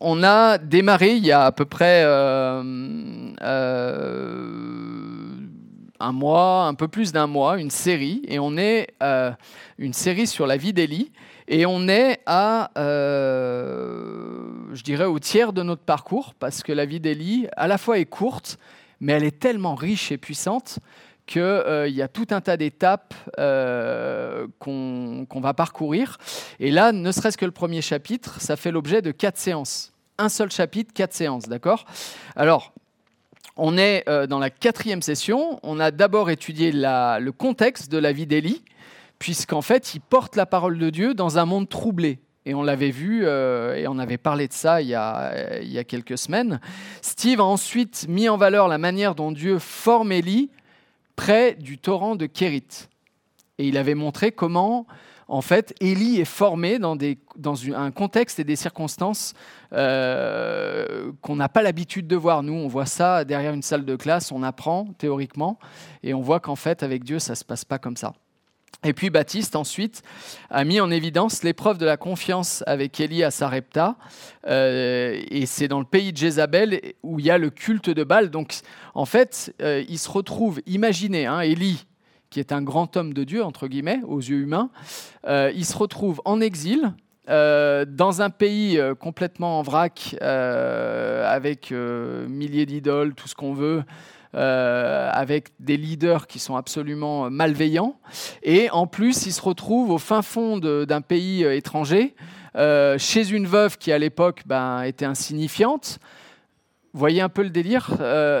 on a démarré il y a à peu près euh, euh, un mois, un peu plus d'un mois, une série, et on est euh, une série sur la vie d'Élie, et on est à, je dirais, au tiers de notre parcours, parce que la vie d'Élie, à la fois est courte, mais elle est tellement riche et puissante qu'il euh, y a tout un tas d'étapes euh, qu'on va parcourir. Et là, ne serait-ce que le premier chapitre, ça fait l'objet de quatre séances. Un seul chapitre, quatre séances, d'accord? Alors, on est euh, dans la quatrième session. On a d'abord étudié le contexte de la vie d'Élie, puisqu'en fait, il porte la parole de Dieu dans un monde troublé. Et on l'avait vu et on avait parlé de ça il y, a, il y, a, quelques semaines. Steve a ensuite mis en valeur la manière dont Dieu forme Élie près du torrent de Kérit. Et il avait montré comment, en fait, Élie est formé dans, un contexte et des circonstances euh, qu'on n'a pas l'habitude de voir. Nous, on voit ça derrière une salle de classe, on apprend théoriquement, et on voit qu'en fait, avec Dieu, ça ne se passe pas comme ça. Et puis Baptiste, ensuite, a mis en évidence l'épreuve de la confiance avec Élie à Sarepta. Euh, et c'est dans le pays de Jézabel où il y a le culte de Baal. Donc, en fait, euh, il se retrouve, imaginez, hein, Élie, qui est un grand homme de Dieu, entre guillemets, aux yeux humains, euh, il se retrouve en exil, dans un pays complètement en vrac, avec milliers d'idoles, tout ce qu'on veut, euh, avec des leaders qui sont absolument malveillants. Et en plus, il se retrouve au fin fond d'un pays euh, étranger, euh, chez une veuve qui à l'époque ben, était insignifiante. Voyez un peu le délire.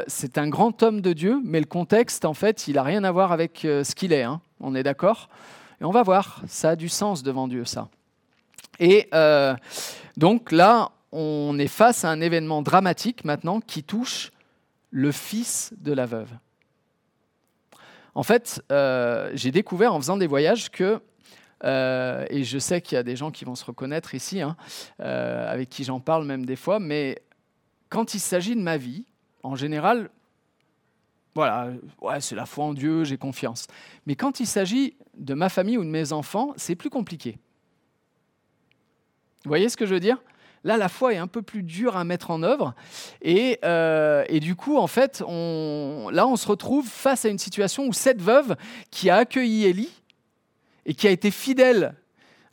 c'est un grand homme de Dieu, mais le contexte, en fait, il n'a rien à voir avec ce qu'il est. Hein. On est d'accord? Et on va voir. Ça a du sens devant Dieu, ça. Et donc là, on est face à un événement dramatique maintenant qui touche le fils de la veuve. En fait, euh, j'ai découvert en faisant des voyages que, euh, et je sais qu'il y a des gens qui vont se reconnaître ici, hein, euh, avec qui j'en parle même des fois, mais quand il s'agit de ma vie, en général, voilà, ouais, c'est la foi en Dieu, j'ai confiance. Mais quand il s'agit de ma famille ou de mes enfants, c'est plus compliqué. Vous voyez ce que je veux dire? Là, la foi est un peu plus dure à mettre en œuvre. Et, euh, du coup, en fait, là, on se retrouve face à une situation où cette veuve qui a accueilli Élie et qui a été fidèle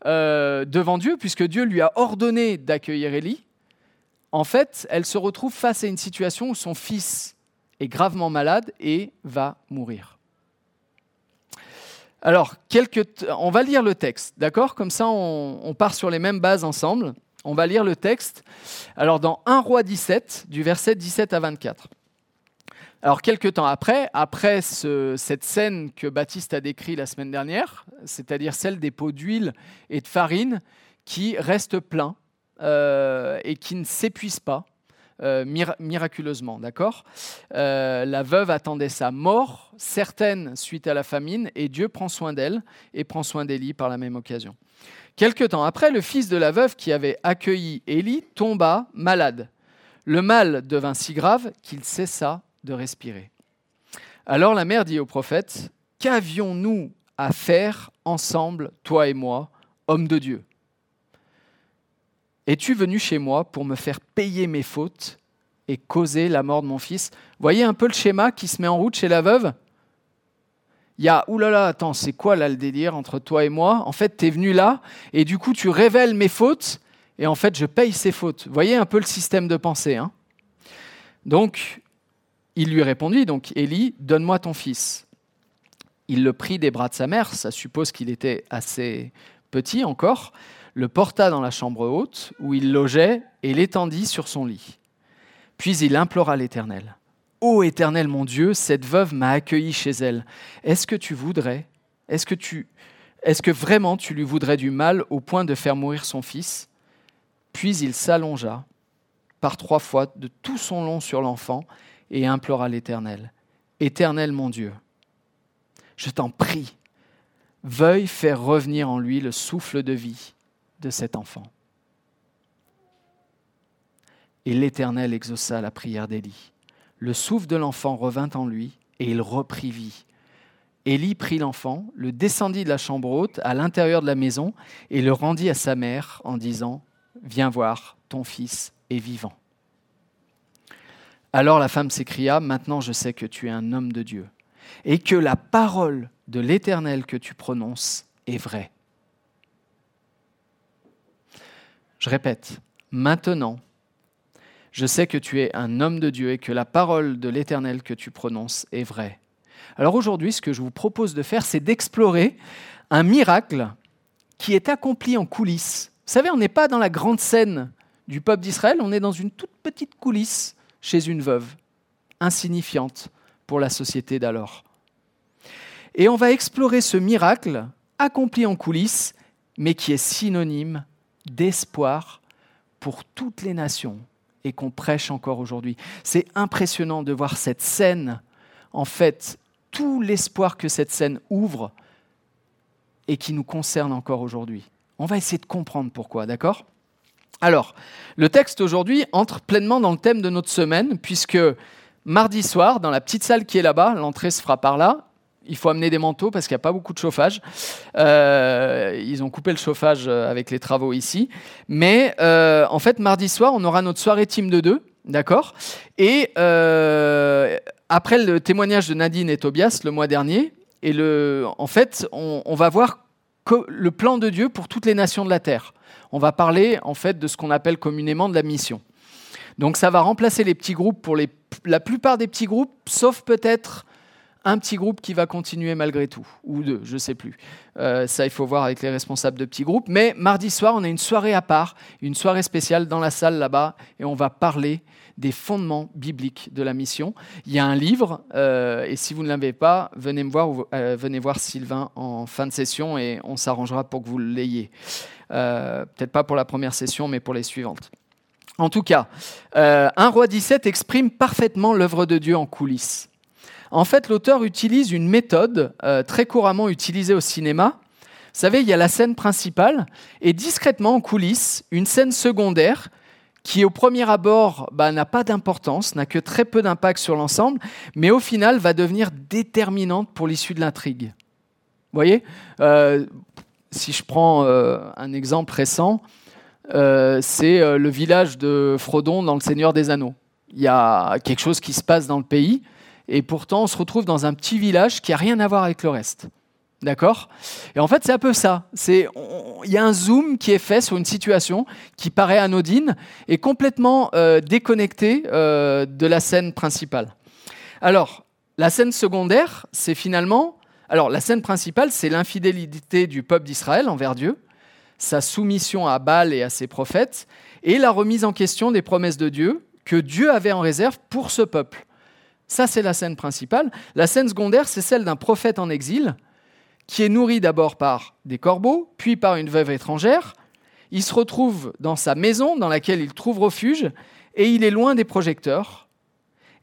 euh, devant Dieu, puisque Dieu lui a ordonné d'accueillir Élie, en fait, elle se retrouve face à une situation où son fils est gravement malade et va mourir. Alors, on va lire le texte, d'accord? Comme ça, on part sur les mêmes bases ensemble. On va lire le texte. Alors dans 1 roi 17, du verset 17 à 24. Alors quelques temps après, après cette scène que Baptiste a décrite la semaine dernière, c'est-à-dire celle des pots d'huile et de farine qui restent pleins euh, et qui ne s'épuisent pas euh, miraculeusement, d'accord? Euh, La veuve attendait sa mort, certaine suite à la famine, et Dieu prend soin d'elle et prend soin d'Élie par la même occasion. Quelque temps après, le fils de la veuve qui avait accueilli Élie tomba malade. Le mal devint si grave qu'il cessa de respirer. Alors la mère dit au prophète, Qu'avions-nous à faire ensemble, toi et moi, homme de Dieu? Es-tu venu chez moi pour me faire payer mes fautes et causer la mort de mon fils? Voyez un peu le schéma qui se met en route chez la veuve? Il y a, oulala, attends, c'est quoi là le délire entre toi et moi? En fait, tu es venu là, et du coup, tu révèles mes fautes, et en fait, je paye ces fautes. Vous voyez un peu le système de pensée. Hein? Donc, il lui répondit, donc, Élie, donne-moi ton fils. Il le prit des bras de sa mère, ça suppose qu'il était assez petit encore, le porta dans la chambre haute, où il logeait, et l'étendit sur son lit. Puis il implora l'Éternel. Ô Éternel mon Dieu, cette veuve m'a accueilli chez elle. Est-ce que tu voudrais, est-ce que tu, est-ce que vraiment tu lui voudrais du mal au point de faire mourir son fils? Puis il s'allongea par trois fois de tout son long sur l'enfant et implora l'Éternel. Éternel mon Dieu, je t'en prie, veuille faire revenir en lui le souffle de vie de cet enfant. Et l'Éternel exauça la prière d'Élie le souffle de l'enfant revint en lui et il reprit vie. Élie prit l'enfant, le descendit de la chambre haute à l'intérieur de la maison et le rendit à sa mère en disant Viens voir, ton fils est vivant. Alors la femme s'écria, Maintenant je sais que tu es un homme de Dieu, et que la parole de l'Éternel que tu prononces est vraie. Je répète, maintenant, je sais que tu es un homme de Dieu et que la parole de l'Éternel que tu prononces est vraie. Alors aujourd'hui, ce que je vous propose de faire, c'est d'explorer un miracle qui est accompli en coulisses. Vous savez, on n'est pas dans la grande scène du peuple d'Israël, on est dans une toute petite coulisse chez une veuve, insignifiante pour la société d'alors. Et on va explorer ce miracle accompli en coulisses, mais qui est synonyme d'espoir pour toutes les nations et qu'on prêche encore aujourd'hui. C'est impressionnant de voir cette scène, en fait, tout l'espoir que cette scène ouvre et qui nous concerne encore aujourd'hui. On va essayer de comprendre pourquoi, d'accord? Alors, le texte aujourd'hui entre pleinement dans le thème de notre semaine, puisque mardi soir, dans la petite salle qui est là-bas, l'entrée se fera par là, il faut amener des manteaux parce qu'il n'y a pas beaucoup de chauffage. Euh, ils ont coupé le chauffage euh, avec les travaux ici. Mais euh, en fait, mardi soir, on aura notre soirée team de deux, d'accord? Et après le témoignage de Nadine et Tobias le mois dernier, et le, en fait, on, va voir le plan de Dieu pour toutes les nations de la terre on va parler en fait de ce qu'on appelle communément de la mission. Donc ça va remplacer les petits groupes pour la plupart des petits groupes, sauf peut-être un petit groupe qui va continuer malgré tout, ou deux, je ne sais plus. Euh, ça, il faut voir avec les responsables de petits groupes. Mais mardi soir, on a une soirée à part, une soirée spéciale dans la salle là-bas, et on va parler des fondements bibliques de la mission. Il y a un livre, euh, et si vous ne l'avez pas, venez me euh, voir Sylvain en fin de session, et on s'arrangera pour que vous l'ayez. Peut-être pas pour la première session, mais pour les suivantes. En tout cas, 1 roi 17 exprime parfaitement l'œuvre de Dieu en coulisses. En fait, l'auteur utilise une méthode très couramment utilisée au cinéma. Vous savez, il y a la scène principale et discrètement en coulisses, une scène secondaire qui au premier abord bah, n'a pas d'importance, n'a que très peu d'impact sur l'ensemble, mais au final va devenir déterminante pour l'issue de l'intrigue. Vous voyez euh, Si je prends euh, un exemple récent, euh, c'est le village de Frodon dans Le Seigneur des Anneaux. Il y a quelque chose qui se passe dans le pays, et pourtant on se retrouve dans un petit village qui n'a rien à voir avec le reste. D'accord? Et en fait, c'est un peu ça. Il y a un zoom qui est fait sur une situation qui paraît anodine et complètement euh, déconnectée euh, de la scène principale. Alors, la scène secondaire, c'est finalement... Alors, la scène principale, c'est l'infidélité du peuple d'Israël envers Dieu, sa soumission à Baal et à ses prophètes, et la remise en question des promesses de Dieu que Dieu avait en réserve pour ce peuple. Ça, c'est la scène principale. La scène secondaire, c'est celle d'un prophète en exil, qui est nourri d'abord par des corbeaux, puis par une veuve étrangère. Il se retrouve dans sa maison dans laquelle il trouve refuge, et il est loin des projecteurs.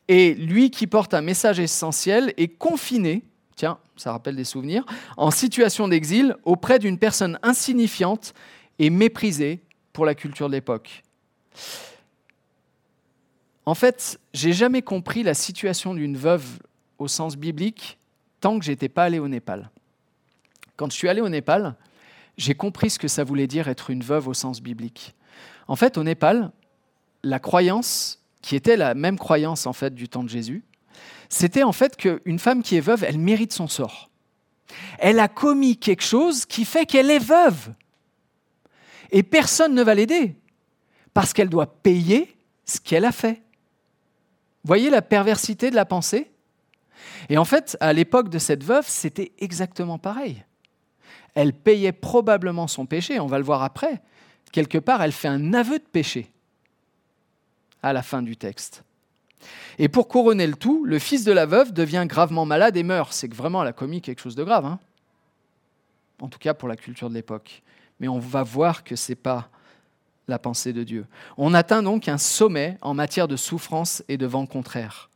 Et lui qui porte un message essentiel est confiné, tiens, ça rappelle des souvenirs, en situation d'exil auprès d'une personne insignifiante et méprisée pour la culture de l'époque. En fait, j'ai jamais compris la situation d'une veuve au sens biblique tant que j'étais pas allé au Népal. Quand je suis allé au Népal, j'ai compris ce que ça voulait dire être une veuve au sens biblique. En fait, au Népal, la croyance, qui était la même croyance en fait du temps de Jésus, c'était en fait qu'une femme qui est veuve, elle mérite son sort. Elle a commis quelque chose qui fait qu'elle est veuve. Et personne ne va l'aider, parce qu'elle doit payer ce qu'elle a fait. Voyez la perversité de la pensée? Et en fait, à l'époque de cette veuve, c'était exactement pareil elle payait probablement son péché, on va le voir après. Quelque part, elle fait un aveu de péché à la fin du texte. Et pour couronner le tout, le fils de la veuve devient gravement malade et meurt. C'est que vraiment, elle a commis quelque chose de grave. Hein en tout cas pour la culture de l'époque. Mais on va voir que ce n'est pas la pensée de Dieu. On atteint donc un sommet en matière de souffrance et de vent contraire.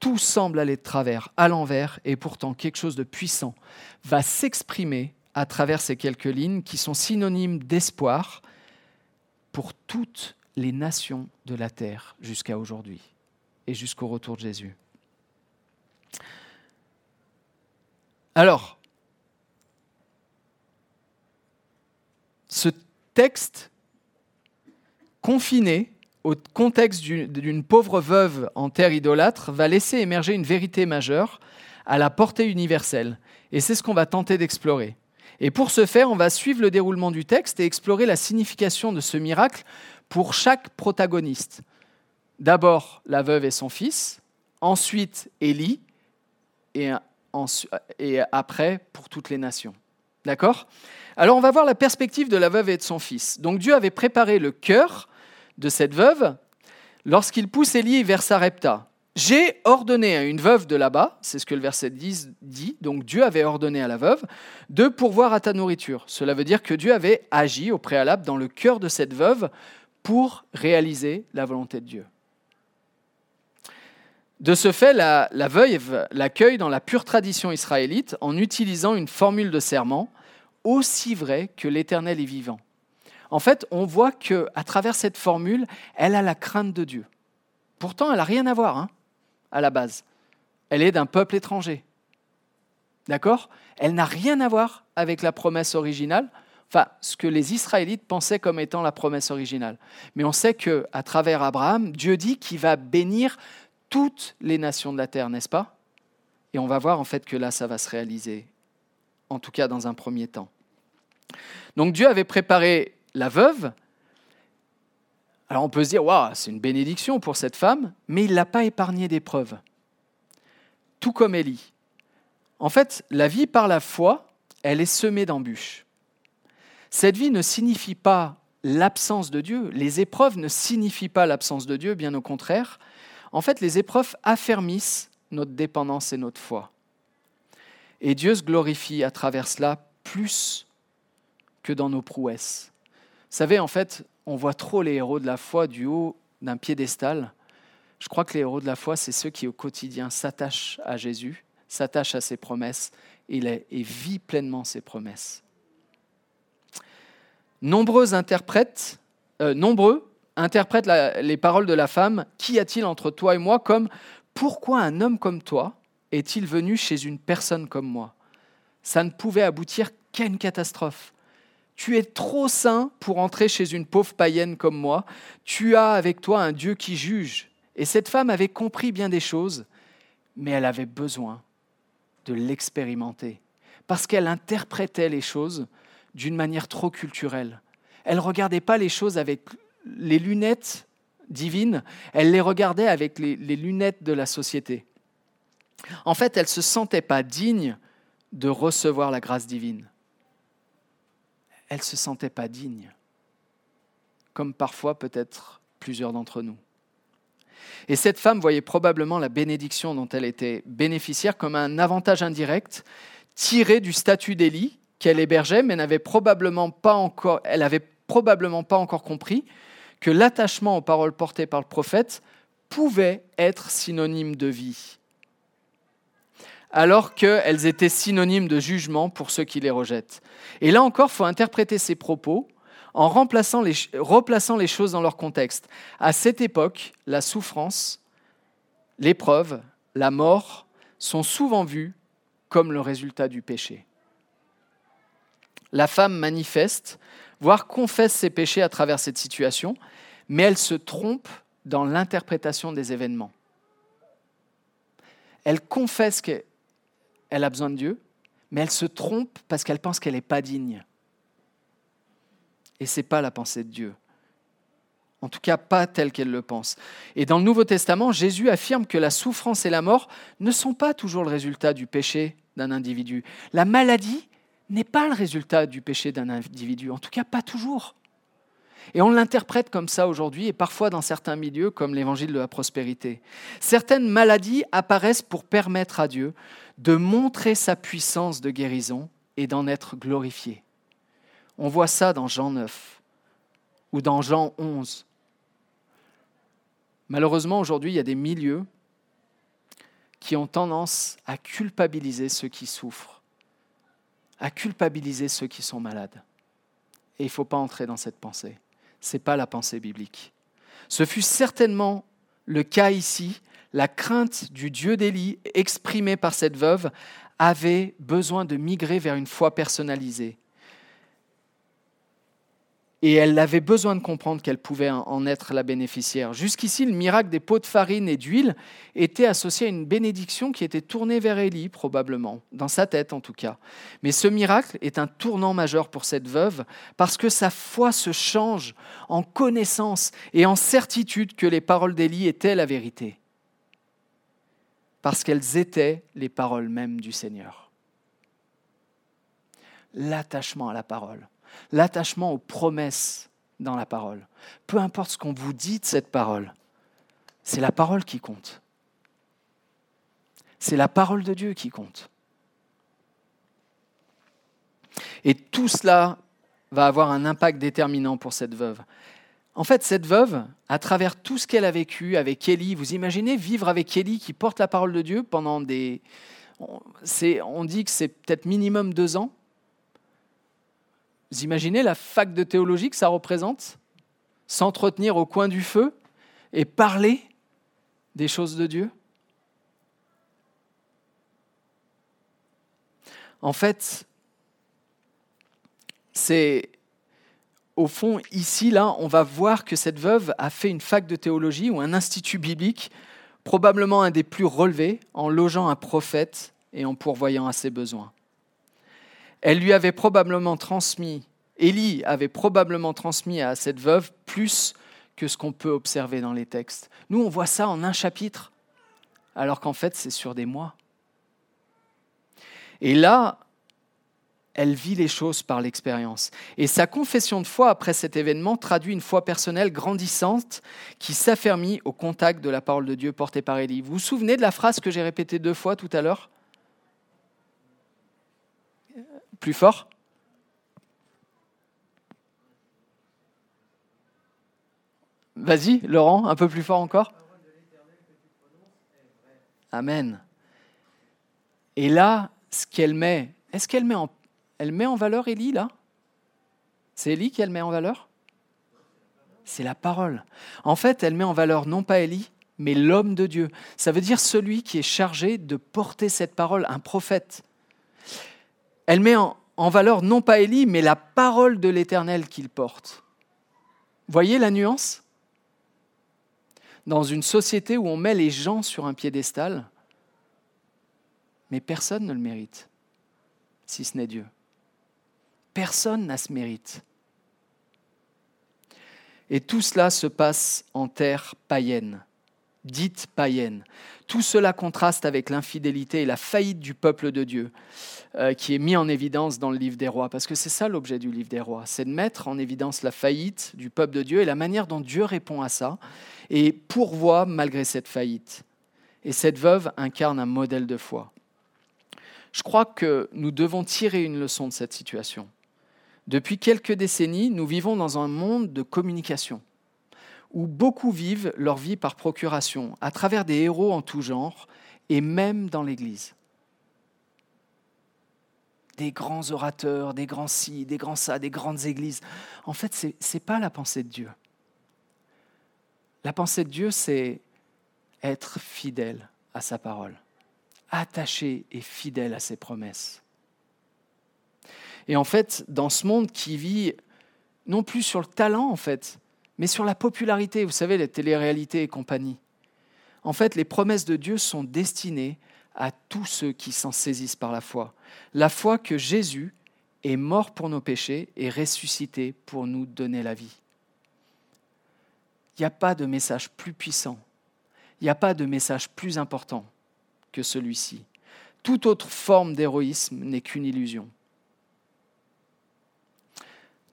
Tout semble aller de travers, à l'envers, et pourtant quelque chose de puissant va s'exprimer à travers ces quelques lignes qui sont synonymes d'espoir pour toutes les nations de la terre jusqu'à aujourd'hui et jusqu'au retour de Jésus. Alors, ce texte confiné au contexte d'une pauvre veuve en terre idolâtre, va laisser émerger une vérité majeure à la portée universelle. Et c'est ce qu'on va tenter d'explorer. Et pour ce faire, on va suivre le déroulement du texte et explorer la signification de ce miracle pour chaque protagoniste. D'abord la veuve et son fils, ensuite Élie, et, et après pour toutes les nations. D'accord? Alors on va voir la perspective de la veuve et de son fils. Donc Dieu avait préparé le cœur de cette veuve lorsqu'il pousse Élie vers Sarepta. J'ai ordonné à une veuve de là-bas, c'est ce que le verset 10 dit, donc Dieu avait ordonné à la veuve de pourvoir à ta nourriture. Cela veut dire que Dieu avait agi au préalable dans le cœur de cette veuve pour réaliser la volonté de Dieu. De ce fait, la, la veuve l'accueille dans la pure tradition israélite en utilisant une formule de serment aussi vraie que l'Éternel est vivant. En fait, on voit que à travers cette formule, elle a la crainte de Dieu. Pourtant, elle n'a rien à voir hein, à la base. Elle est d'un peuple étranger. D'accord? Elle n'a rien à voir avec la promesse originale, enfin ce que les Israélites pensaient comme étant la promesse originale. Mais on sait que à travers Abraham, Dieu dit qu'il va bénir toutes les nations de la terre, n'est-ce pas? Et on va voir en fait que là ça va se réaliser en tout cas dans un premier temps. Donc Dieu avait préparé la veuve, alors on peut se dire, waouh, c'est une bénédiction pour cette femme, mais il ne l'a pas épargné d'épreuves. Tout comme Élie. En fait, la vie par la foi, elle est semée d'embûches. Cette vie ne signifie pas l'absence de Dieu. Les épreuves ne signifient pas l'absence de Dieu, bien au contraire. En fait, les épreuves affermissent notre dépendance et notre foi. Et Dieu se glorifie à travers cela plus que dans nos prouesses. Vous savez, en fait, on voit trop les héros de la foi du haut d'un piédestal. Je crois que les héros de la foi, c'est ceux qui au quotidien s'attachent à Jésus, s'attachent à ses promesses et, et vivent pleinement ses promesses. Nombreux interprètent, euh, nombreux interprètent les paroles de la femme Qu'y a-t-il entre toi et moi comme Pourquoi un homme comme toi est-il venu chez une personne comme moi? Ça ne pouvait aboutir qu'à une catastrophe. Tu es trop saint pour entrer chez une pauvre païenne comme moi. Tu as avec toi un Dieu qui juge. Et cette femme avait compris bien des choses, mais elle avait besoin de l'expérimenter, parce qu'elle interprétait les choses d'une manière trop culturelle. Elle ne regardait pas les choses avec les lunettes divines, elle les regardait avec les, les lunettes de la société. En fait, elle ne se sentait pas digne de recevoir la grâce divine elle ne se sentait pas digne, comme parfois peut-être plusieurs d'entre nous. Et cette femme voyait probablement la bénédiction dont elle était bénéficiaire comme un avantage indirect tiré du statut d'Élie qu'elle hébergeait, mais n'avait probablement pas encore, elle n'avait probablement pas encore compris que l'attachement aux paroles portées par le prophète pouvait être synonyme de vie, alors qu'elles étaient synonymes de jugement pour ceux qui les rejettent. Et là encore, faut interpréter ces propos en remplaçant les, replaçant les choses dans leur contexte. À cette époque, la souffrance, l'épreuve, la mort sont souvent vues comme le résultat du péché. La femme manifeste, voire confesse ses péchés à travers cette situation, mais elle se trompe dans l'interprétation des événements. Elle confesse qu'elle a besoin de Dieu, mais elle se trompe parce qu'elle pense qu'elle n'est pas digne. Et ce n'est pas la pensée de Dieu. En tout cas, pas telle qu'elle le pense. Et dans le Nouveau Testament, Jésus affirme que la souffrance et la mort ne sont pas toujours le résultat du péché d'un individu. La maladie n'est pas le résultat du péché d'un individu, en tout cas pas toujours. Et on l'interprète comme ça aujourd'hui et parfois dans certains milieux comme l'évangile de la prospérité. Certaines maladies apparaissent pour permettre à Dieu de montrer sa puissance de guérison et d'en être glorifié. On voit ça dans Jean 9 ou dans Jean 11. Malheureusement, aujourd'hui, il y a des milieux qui ont tendance à culpabiliser ceux qui souffrent, à culpabiliser ceux qui sont malades. Et il ne faut pas entrer dans cette pensée. Ce n'est pas la pensée biblique. Ce fut certainement le cas ici la crainte du Dieu d'Élie exprimée par cette veuve avait besoin de migrer vers une foi personnalisée. Et elle avait besoin de comprendre qu'elle pouvait en être la bénéficiaire. Jusqu'ici, le miracle des pots de farine et d'huile était associé à une bénédiction qui était tournée vers Élie, probablement, dans sa tête en tout cas. Mais ce miracle est un tournant majeur pour cette veuve, parce que sa foi se change en connaissance et en certitude que les paroles d'Élie étaient la vérité, parce qu'elles étaient les paroles mêmes du Seigneur. L'attachement à la parole l'attachement aux promesses dans la parole. Peu importe ce qu'on vous dit de cette parole, c'est la parole qui compte. C'est la parole de Dieu qui compte. Et tout cela va avoir un impact déterminant pour cette veuve. En fait, cette veuve, à travers tout ce qu'elle a vécu avec Élie, vous imaginez vivre avec Élie qui porte la parole de Dieu pendant des... On dit que c'est peut-être minimum deux ans. Vous imaginez la fac de théologie que ça représente? S'entretenir au coin du feu et parler des choses de Dieu? En fait, c'est au fond, ici, là, on va voir que cette veuve a fait une fac de théologie ou un institut biblique, probablement un des plus relevés, en logeant un prophète et en pourvoyant à ses besoins. Elle lui avait probablement transmis, Élie avait probablement transmis à cette veuve plus que ce qu'on peut observer dans les textes. Nous, on voit ça en un chapitre, alors qu'en fait, c'est sur des mois. Et là, elle vit les choses par l'expérience. Et sa confession de foi après cet événement traduit une foi personnelle grandissante qui s'affermit au contact de la parole de Dieu portée par Élie. Vous vous souvenez de la phrase que j'ai répétée deux fois tout à l'heure? Plus fort Vas-y, Laurent, un peu plus fort encore. Amen. Et là, ce qu'elle met, est-ce qu'elle met en, elle met en valeur Élie là? C'est Élie qu'elle met en valeur? C'est la parole. En fait, elle met en valeur non pas Élie, mais l'homme de Dieu. Ça veut dire celui qui est chargé de porter cette parole, un prophète. Elle met en, valeur non pas Élie, mais la parole de l'Éternel qu'il porte. Voyez la nuance? Dans une société où on met les gens sur un piédestal, mais personne ne le mérite, si ce n'est Dieu. Personne n'a ce mérite. Et tout cela se passe en terre païenne dite païenne. Tout cela contraste avec l'infidélité et la faillite du peuple de Dieu, euh, qui est mis en évidence dans le livre des rois. Parce que c'est ça l'objet du livre des rois, c'est de mettre en évidence la faillite du peuple de Dieu et la manière dont Dieu répond à ça, et pourvoit malgré cette faillite. Et cette veuve incarne un modèle de foi. Je crois que nous devons tirer une leçon de cette situation. Depuis quelques décennies, nous vivons dans un monde de communication où beaucoup vivent leur vie par procuration, à travers des héros en tout genre, et même dans l'Église. Des grands orateurs, des grands ci, des grands ça, des grandes églises. En fait, ce n'est pas la pensée de Dieu. La pensée de Dieu, c'est être fidèle à sa parole, attaché et fidèle à ses promesses. Et en fait, dans ce monde qui vit non plus sur le talent, en fait, mais sur la popularité, vous savez, les téléréalités et compagnie. En fait, les promesses de Dieu sont destinées à tous ceux qui s'en saisissent par la foi. La foi que Jésus est mort pour nos péchés et ressuscité pour nous donner la vie. Il n'y a pas de message plus puissant, il n'y a pas de message plus important que celui-ci. Toute autre forme d'héroïsme n'est qu'une illusion.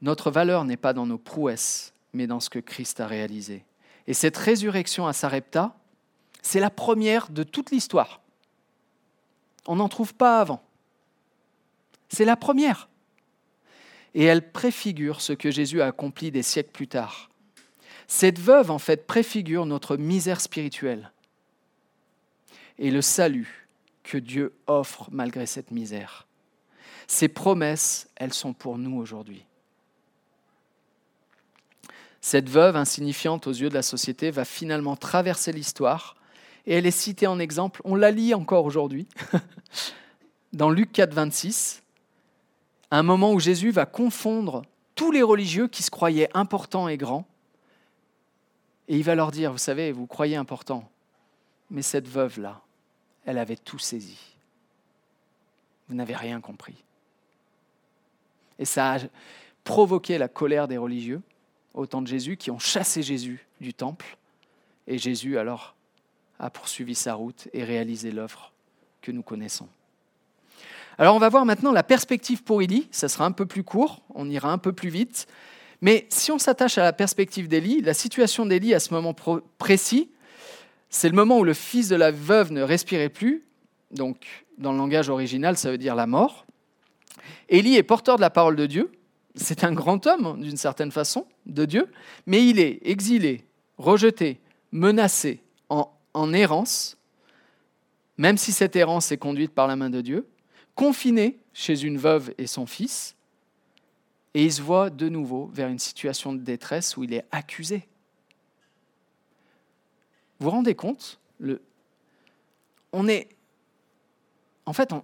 Notre valeur n'est pas dans nos prouesses, mais dans ce que Christ a réalisé. Et cette résurrection à Sarepta, c'est la première de toute l'histoire. On n'en trouve pas avant. C'est la première. Et elle préfigure ce que Jésus a accompli des siècles plus tard. Cette veuve, en fait, préfigure notre misère spirituelle et le salut que Dieu offre malgré cette misère. Ces promesses, elles sont pour nous aujourd'hui. Cette veuve insignifiante aux yeux de la société va finalement traverser l'histoire et elle est citée en exemple, on la lit encore aujourd'hui, dans Luc 4, 26, un moment où Jésus va confondre tous les religieux qui se croyaient importants et grands. Et il va leur dire, vous savez, vous croyez important, mais cette veuve-là, elle avait tout saisi. Vous n'avez rien compris. Et ça a provoqué la colère des religieux au temps de Jésus qui ont chassé Jésus du temple. Et Jésus alors a poursuivi sa route et réalisé l'œuvre que nous connaissons. Alors on va voir maintenant la perspective pour Élie, ça sera un peu plus court, on ira un peu plus vite, mais si on s'attache à la perspective d'Élie, la situation d'Élie à ce moment précis, c'est le moment où le fils de la veuve ne respirait plus, donc dans le langage original ça veut dire la mort. Élie est porteur de la parole de Dieu, c'est un grand homme d'une certaine façon de Dieu, mais il est exilé, rejeté, menacé, en, en errance, même si cette errance est conduite par la main de Dieu, confiné chez une veuve et son fils, et il se voit de nouveau vers une situation de détresse où il est accusé. Vous vous rendez compte le... on est... En fait, on,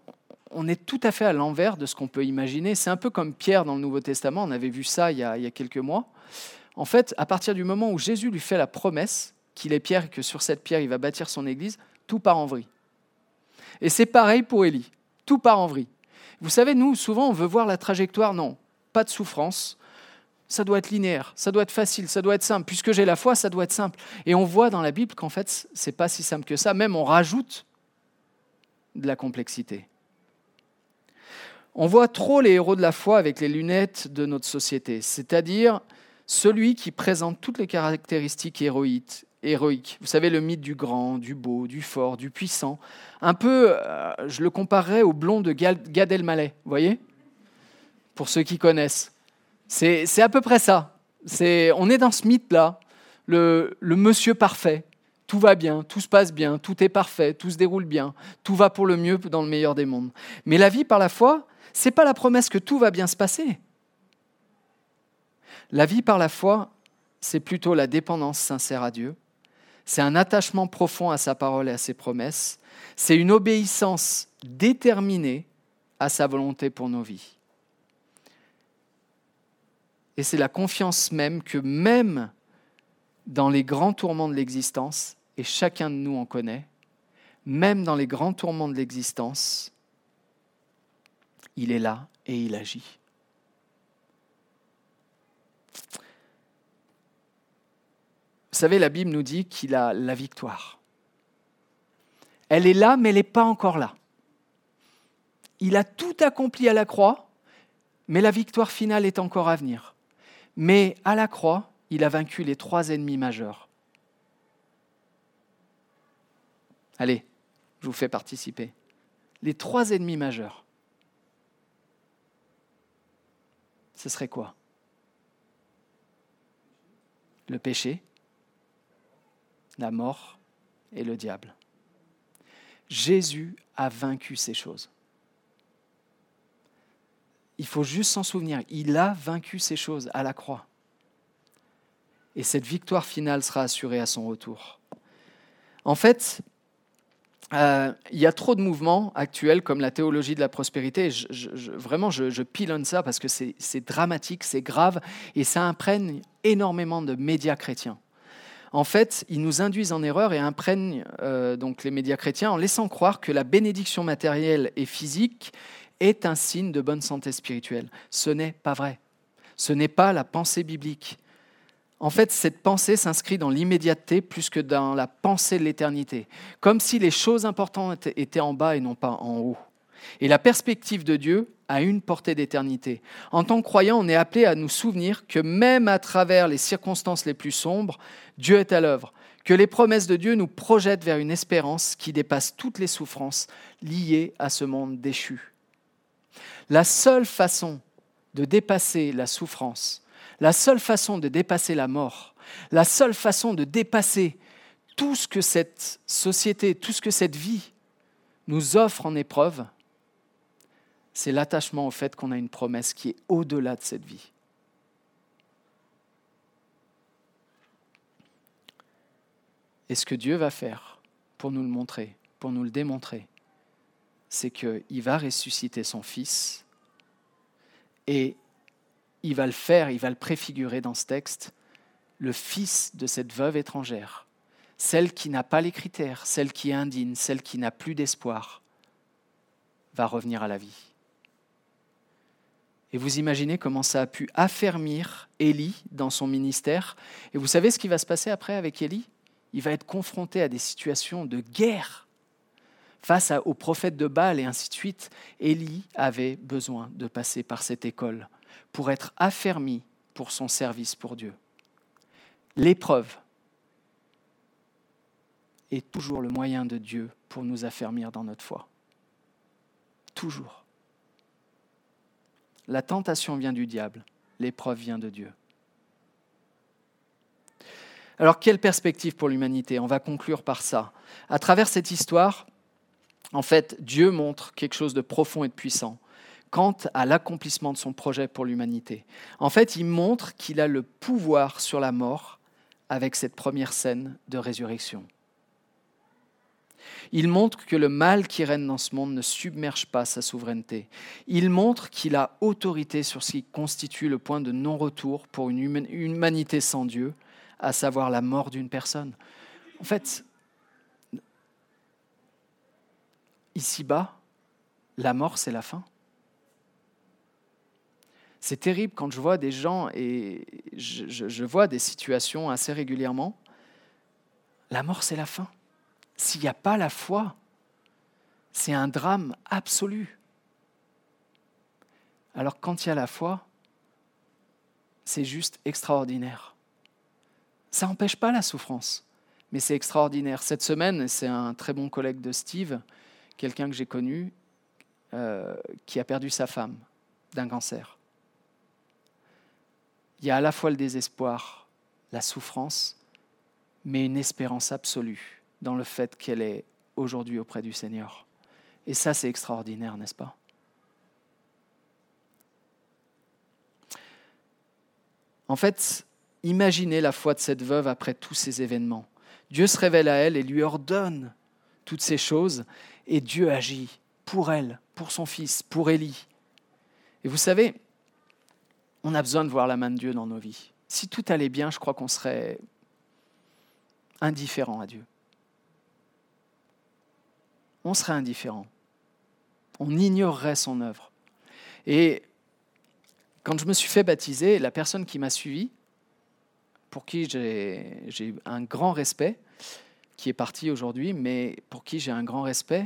on, est tout à fait à l'envers de ce qu'on peut imaginer. C'est un peu comme Pierre dans le Nouveau Testament, on avait vu ça il y, a, il y a quelques mois. En fait, à partir du moment où Jésus lui fait la promesse qu'il est Pierre et que sur cette pierre il va bâtir son église, tout part en vrille. Et c'est pareil pour Élie tout part en vrille. Vous savez, nous, souvent, on veut voir la trajectoire. Non, pas de souffrance. Ça doit être linéaire, ça doit être facile, ça doit être simple. Puisque j'ai la foi, ça doit être simple. Et on voit dans la Bible qu'en fait, c'est pas si simple que ça. Même on rajoute de la complexité. On voit trop les héros de la foi avec les lunettes de notre société, c'est-à-dire celui qui présente toutes les caractéristiques héroïques, héroïque. Vous savez, le mythe du grand, du beau, du fort, du puissant. Un peu, euh, je le comparerais au blond de Gad Elmaleh, vous voyez? Pour ceux qui connaissent. C'est à peu près ça. on est dans ce mythe-là, le, le monsieur parfait. Tout va bien, tout se passe bien, tout est parfait, tout se déroule bien, tout va pour le mieux dans le meilleur des mondes. Mais la vie par la foi, c'est pas la promesse que tout va bien se passer. La vie par la foi, c'est plutôt la dépendance sincère à Dieu, c'est un attachement profond à sa parole et à ses promesses. C'est une obéissance déterminée à sa volonté pour nos vies. Et c'est la confiance même que même dans les grands tourments de l'existence, et chacun de nous en connaît, même dans les grands tourments de l'existence, il est là et il agit. Vous savez, la Bible nous dit qu'il a la victoire. Elle est là, mais elle n'est pas encore là. Il a tout accompli à la croix, mais la victoire finale est encore à venir. Mais à la croix, il a vaincu les trois ennemis majeurs. Allez, je vous fais participer. Les trois ennemis majeurs. Ce serait quoi? Le péché, la mort et le diable. Jésus a vaincu ces choses. Il faut juste s'en souvenir, il a vaincu ces choses à la croix. Et cette victoire finale sera assurée à son retour. En fait, euh, il y a trop de mouvements actuels comme la théologie de la prospérité. vraiment, je, pilonne ça parce que c'est dramatique, c'est grave et ça imprègne énormément de médias chrétiens en fait, ils nous induisent en erreur et imprègnent euh, donc les médias chrétiens en laissant croire que la bénédiction matérielle et physique est un signe de bonne santé spirituelle. Ce n'est pas vrai. Ce n'est pas la pensée biblique. En fait, cette pensée s'inscrit dans l'immédiateté plus que dans la pensée de l'éternité, comme si les choses importantes étaient en bas et non pas en haut. Et la perspective de Dieu a une portée d'éternité. En tant que croyant, on est appelé à nous souvenir que même à travers les circonstances les plus sombres, Dieu est à l'œuvre, que les promesses de Dieu nous projettent vers une espérance qui dépasse toutes les souffrances liées à ce monde déchu. La seule façon de dépasser la souffrance, la seule façon de dépasser la mort, la seule façon de dépasser tout ce que cette société, tout ce que cette vie nous offre en épreuve, c'est l'attachement au fait qu'on a une promesse qui est au-delà de cette vie. Et ce que Dieu va faire pour nous le montrer, pour nous le démontrer, c'est qu'il va ressusciter son Fils et il va le faire, il va le préfigurer dans ce texte, le fils de cette veuve étrangère, celle qui n'a pas les critères, celle qui est indigne, celle qui n'a plus d'espoir, va revenir à la vie. Et vous imaginez comment ça a pu affermir Élie dans son ministère. Et vous savez ce qui va se passer après avec Élie? Il va être confronté à des situations de guerre face aux prophètes de Baal et ainsi de suite. Élie avait besoin de passer par cette école pour être affermi pour son service pour Dieu. L'épreuve est toujours le moyen de Dieu pour nous affermir dans notre foi. Toujours. La tentation vient du diable, l'épreuve vient de Dieu. Alors, quelle perspective pour l'humanité? On va conclure par ça. À travers cette histoire, en fait, Dieu montre quelque chose de profond et de puissant quant à l'accomplissement de son projet pour l'humanité. En fait, il montre qu'il a le pouvoir sur la mort avec cette première scène de résurrection. Il montre que le mal qui règne dans ce monde ne submerge pas sa souveraineté. Il montre qu'il a autorité sur ce qui constitue le point de non-retour pour une humanité sans Dieu, à savoir la mort d'une personne. En fait, ici-bas, la mort, c'est la fin. C'est terrible quand je vois des gens et je, vois des situations assez régulièrement. La mort, c'est la fin. S'il n'y a pas la foi, c'est un drame absolu. Alors quand il y a la foi, c'est juste extraordinaire. Ça n'empêche pas la souffrance, mais c'est extraordinaire. Cette semaine, c'est un très bon collègue de Steve, quelqu'un que j'ai connu, euh, qui a perdu sa femme d'un cancer. Il y a à la fois le désespoir, la souffrance, mais une espérance absolue dans le fait qu'elle est aujourd'hui auprès du Seigneur. Et ça, c'est extraordinaire, n'est-ce pas? En fait, imaginez la foi de cette veuve après tous ces événements. Dieu se révèle à elle et lui ordonne toutes ces choses, et Dieu agit pour elle, pour son fils, pour Élie. Et vous savez, on a besoin de voir la main de Dieu dans nos vies. Si tout allait bien, je crois qu'on serait indifférent à Dieu on serait indifférent. On ignorerait son œuvre. Et quand je me suis fait baptiser, la personne qui m'a suivi, pour qui j'ai un grand respect, qui est partie aujourd'hui, mais pour qui j'ai un grand respect,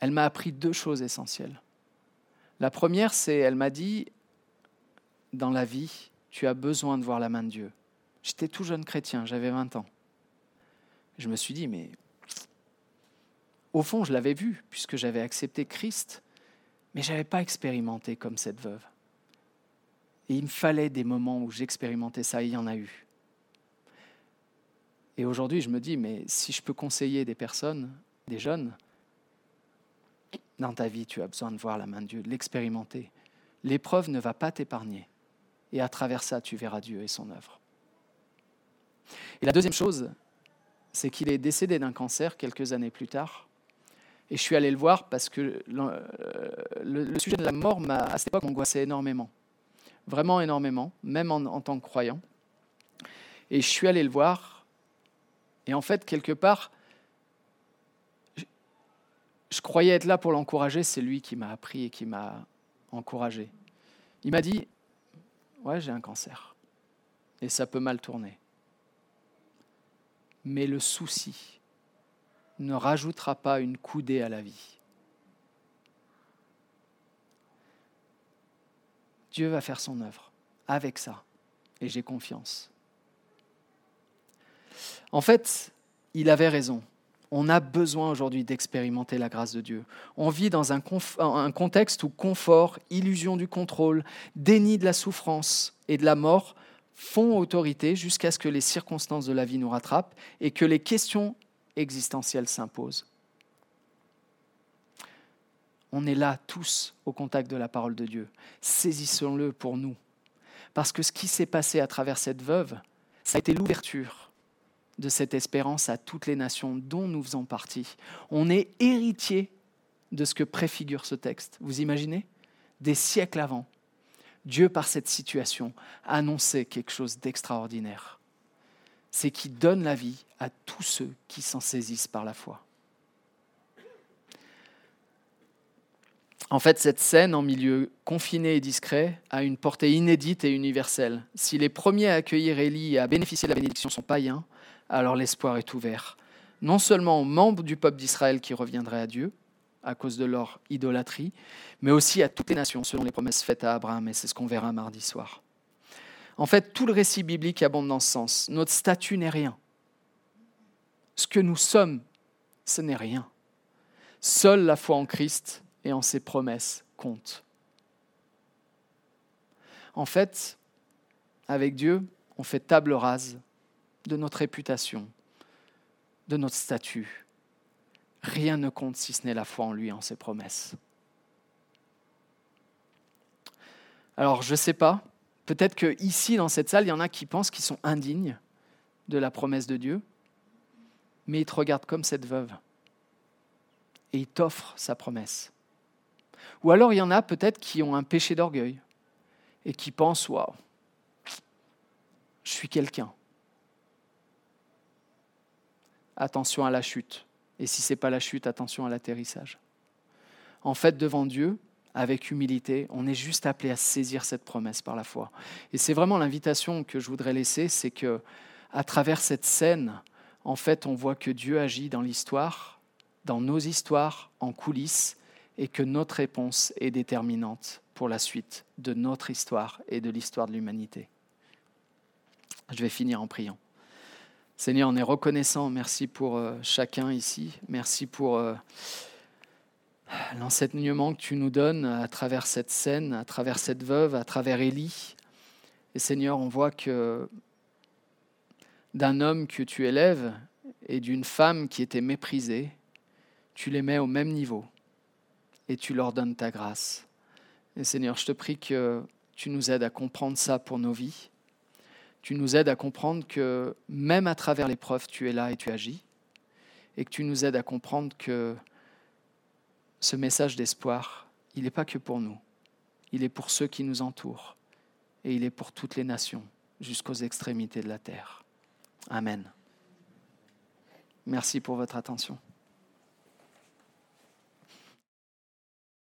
elle m'a appris deux choses essentielles. La première, c'est elle m'a dit, dans la vie, tu as besoin de voir la main de Dieu. J'étais tout jeune chrétien, j'avais 20 ans. Je me suis dit, mais au fond, je l'avais vu, puisque j'avais accepté Christ, mais je n'avais pas expérimenté comme cette veuve. Et il me fallait des moments où j'expérimentais ça, et il y en a eu. Et aujourd'hui, je me dis, mais si je peux conseiller des personnes, des jeunes, dans ta vie, tu as besoin de voir la main de Dieu, de l'expérimenter. L'épreuve ne va pas t'épargner. Et à travers ça, tu verras Dieu et son œuvre. Et la deuxième chose, c'est qu'il est décédé d'un cancer quelques années plus tard. Et je suis allé le voir parce que le, sujet de la mort m'a, à cette époque, angoissé énormément. Vraiment énormément, même en, tant que croyant. Et je suis allé le voir. Et en fait, quelque part, je croyais être là pour l'encourager. C'est lui qui m'a appris et qui m'a encouragé. Il m'a dit, ouais, j'ai un cancer. Et ça peut mal tourner. Mais le souci, ne rajoutera pas une coudée à la vie. Dieu va faire son œuvre avec ça, et j'ai confiance. En fait, il avait raison. On a besoin aujourd'hui d'expérimenter la grâce de Dieu. On vit dans un, contexte où confort, illusion du contrôle, déni de la souffrance et de la mort font autorité jusqu'à ce que les circonstances de la vie nous rattrapent et que les questions existentielle s'impose. On est là tous au contact de la parole de Dieu. Saisissons-le pour nous. Parce que ce qui s'est passé à travers cette veuve, ça a été l'ouverture de cette espérance à toutes les nations dont nous faisons partie. On est héritier de ce que préfigure ce texte. Vous imaginez? Des siècles avant, Dieu, par cette situation, a annoncé quelque chose d'extraordinaire. C'est qu'il donne la vie à tous ceux qui s'en saisissent par la foi. En fait, cette scène en milieu confiné et discret a une portée inédite et universelle. Si les premiers à accueillir Élie et à bénéficier de la bénédiction sont païens, alors l'espoir est ouvert, non seulement aux membres du peuple d'Israël qui reviendraient à Dieu, à cause de leur idolâtrie, mais aussi à toutes les nations, selon les promesses faites à Abraham, et c'est ce qu'on verra mardi soir. En fait, tout le récit biblique abonde dans ce sens. Notre statut n'est rien. Ce que nous sommes, ce n'est rien. Seule la foi en Christ et en ses promesses compte. En fait, avec Dieu, on fait table rase de notre réputation, de notre statut. Rien ne compte si ce n'est la foi en lui, en ses promesses. Alors, je ne sais pas, peut-être qu'ici, dans cette salle, il y en a qui pensent qu'ils sont indignes de la promesse de Dieu, mais ils te regardent comme cette veuve et ils t'offrent sa promesse. Ou alors il y en a peut-être qui ont un péché d'orgueil et qui pensent Waouh, je suis quelqu'un. Attention à la chute. Et si ce n'est pas la chute, attention à l'atterrissage. En fait, devant Dieu, avec humilité, on est juste appelé à saisir cette promesse par la foi. Et c'est vraiment l'invitation que je voudrais laisser, c'est que à travers cette scène, en fait, on voit que Dieu agit dans l'histoire, dans nos histoires, en coulisses, et que notre réponse est déterminante pour la suite de notre histoire et de l'histoire de l'humanité. Je vais finir en priant. Seigneur, on est reconnaissant. Merci pour euh, chacun ici. Merci pour euh, l'enseignement que tu nous donnes à travers cette scène, à travers cette veuve, à travers Élie. Et Seigneur, on voit que d'un homme que tu élèves et d'une femme qui était méprisée, tu les mets au même niveau et tu leur donnes ta grâce. Et Seigneur, je te prie que tu nous aides à comprendre ça pour nos vies. Tu nous aides à comprendre que même à travers l'épreuve, tu es là et tu agis. Et que tu nous aides à comprendre que ce message d'espoir, il n'est pas que pour nous. Il est pour ceux qui nous entourent. Et il est pour toutes les nations, jusqu'aux extrémités de la terre. Amen. Merci pour votre attention.